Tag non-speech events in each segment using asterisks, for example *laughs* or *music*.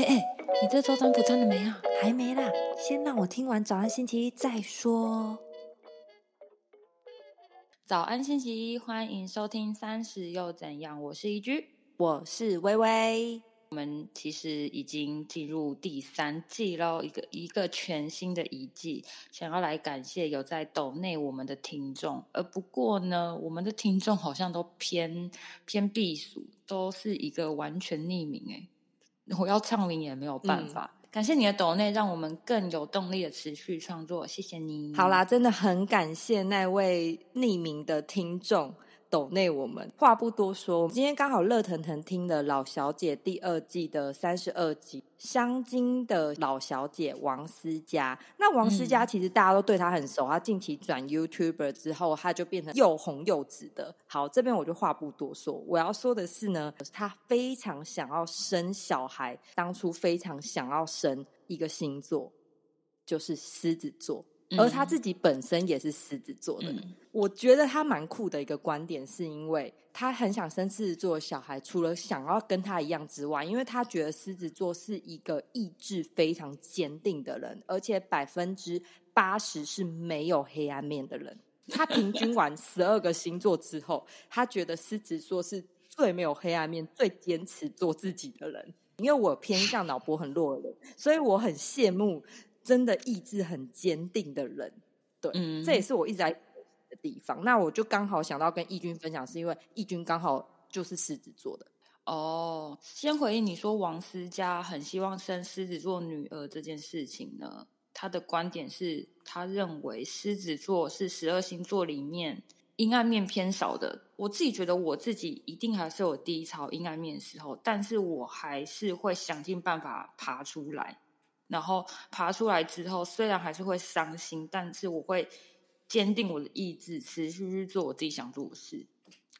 哎哎，你这周占卜占了没啊？还没啦，先让我听完早安星期一再说。早安星期一，欢迎收听三十又怎样？我是一居，我是微微。我们其实已经进入第三季喽，一个一个全新的一季，想要来感谢有在抖内我们的听众。而不过呢，我们的听众好像都偏偏避暑，都是一个完全匿名哎。我要唱名也没有办法，感谢你的抖内，让我们更有动力的持续创作，谢谢你。好啦，真的很感谢那位匿名的听众。抖内我们话不多说，我们今天刚好热腾腾听了《老小姐》第二季的三十二集，香精的老小姐王思佳。那王思佳其实大家都对她很熟，她近期转 YouTuber 之后，她就变成又红又紫的。好，这边我就话不多说，我要说的是呢，她非常想要生小孩，当初非常想要生一个星座，就是狮子座。而他自己本身也是狮子座的，我觉得他蛮酷的一个观点，是因为他很想生狮子座的小孩，除了想要跟他一样之外，因为他觉得狮子座是一个意志非常坚定的人，而且百分之八十是没有黑暗面的人。他平均完十二个星座之后，他觉得狮子座是最没有黑暗面、最坚持做自己的人。因为我偏向脑波很弱的人，所以我很羡慕。真的意志很坚定的人，对，这也是我一直在的地方。那我就刚好想到跟义军分享，是因为义军刚好就是狮子座的。哦，先回应你说王思佳很希望生狮子座女儿这件事情呢，他的观点是他认为狮子座是十二星座里面阴暗面偏少的。我自己觉得我自己一定还是有低潮阴暗面的时候，但是我还是会想尽办法爬出来。然后爬出来之后，虽然还是会伤心，但是我会坚定我的意志，持续去做我自己想做的事。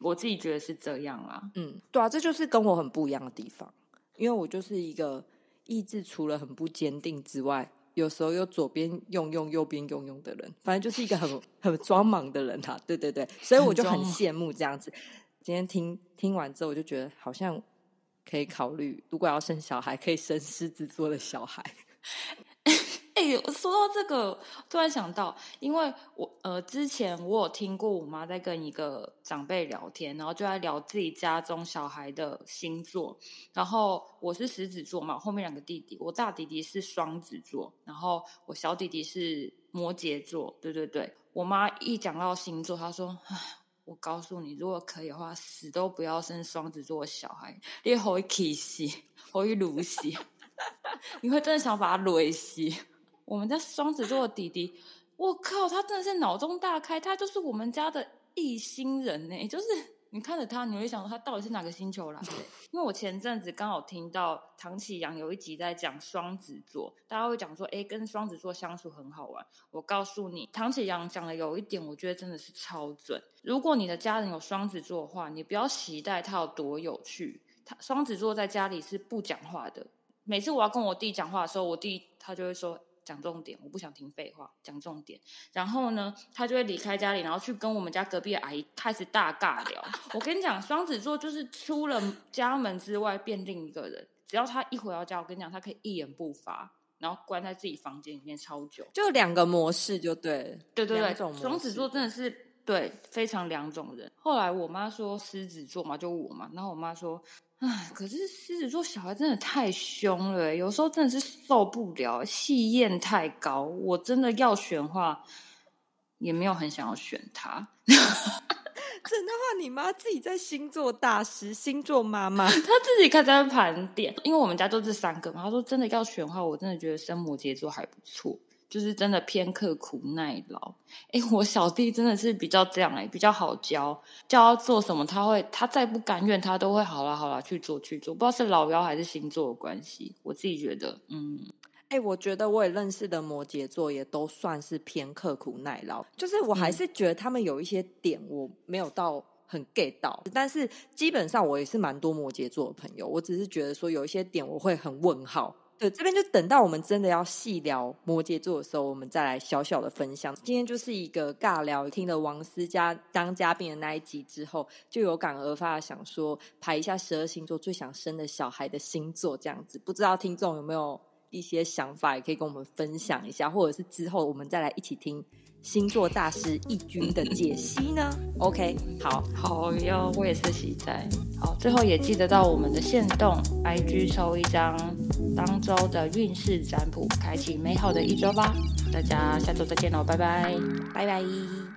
我自己觉得是这样啊。嗯，对啊，这就是跟我很不一样的地方，因为我就是一个意志除了很不坚定之外，有时候又左边用用，右边用用的人，反正就是一个很很装忙的人哈。对对对，*laughs* 所以我就很羡慕这样子。今天听听完之后，我就觉得好像可以考虑，如果要生小孩，可以生狮子座的小孩。*laughs* 哎，说到这个，突然想到，因为我呃，之前我有听过我妈在跟一个长辈聊天，然后就在聊自己家中小孩的星座。然后我是狮子座嘛，后面两个弟弟，我大弟弟是双子座，然后我小弟弟是摩羯座。对对对，我妈一讲到星座，她说：“，我告诉你，如果可以的话，死都不要生双子座的小孩，你会气死，会鲁死。” *laughs* 你会真的想把他雷死？*laughs* 我们家双子座的弟弟，我靠，他真的是脑洞大开，他就是我们家的异星人呢。就是你看着他，你会想说他到底是哪个星球来的？*laughs* 因为我前阵子刚好听到唐启阳有一集在讲双子座，大家会讲说，哎，跟双子座相处很好玩。我告诉你，唐启阳讲的有一点，我觉得真的是超准。如果你的家人有双子座的话，你不要期待他有多有趣。他双子座在家里是不讲话的。每次我要跟我弟讲话的时候，我弟他就会说讲重点，我不想听废话，讲重点。然后呢，他就会离开家里，然后去跟我们家隔壁的阿姨开始大尬聊。我跟你讲，双子座就是出了家门之外变另一个人，只要他一回到家，我跟你讲，他可以一言不发，然后关在自己房间里面超久，就两个模式，就对，对对对，双子座真的是对非常两种人。后来我妈说狮子座嘛，就我嘛，然后我妈说。唉，可是狮子座小孩真的太凶了，有时候真的是受不了，气焰太高。我真的要选话，也没有很想要选他。*laughs* 真的话，你妈自己在星座大师、星座妈妈，*laughs* 她自己开在盘点。因为我们家就这三个嘛，她说真的要选话，我真的觉得生摩羯座还不错。就是真的偏刻苦耐劳，哎，我小弟真的是比较这样哎，比较好教，教他做什么他会，他再不甘愿他都会好了好了去做去做，不知道是老妖还是星座的关系，我自己觉得，嗯，哎，我觉得我也认识的摩羯座也都算是偏刻苦耐劳，就是我还是觉得他们有一些点我没有到很 get 到，但是基本上我也是蛮多摩羯座的朋友，我只是觉得说有一些点我会很问号。对，这边就等到我们真的要细聊摩羯座的时候，我们再来小小的分享。今天就是一个尬聊，听了王思佳当嘉宾的那一集之后，就有感而发，想说排一下十二星座最想生的小孩的星座，这样子。不知道听众有没有一些想法，也可以跟我们分享一下，或者是之后我们再来一起听。星座大师易君的解析呢？OK，好好哟，我也是喜在。好，最后也记得到我们的线动 IG 抽一张当周的运势占卜，开启美好的一周吧。大家下周再见喽，拜拜，拜拜。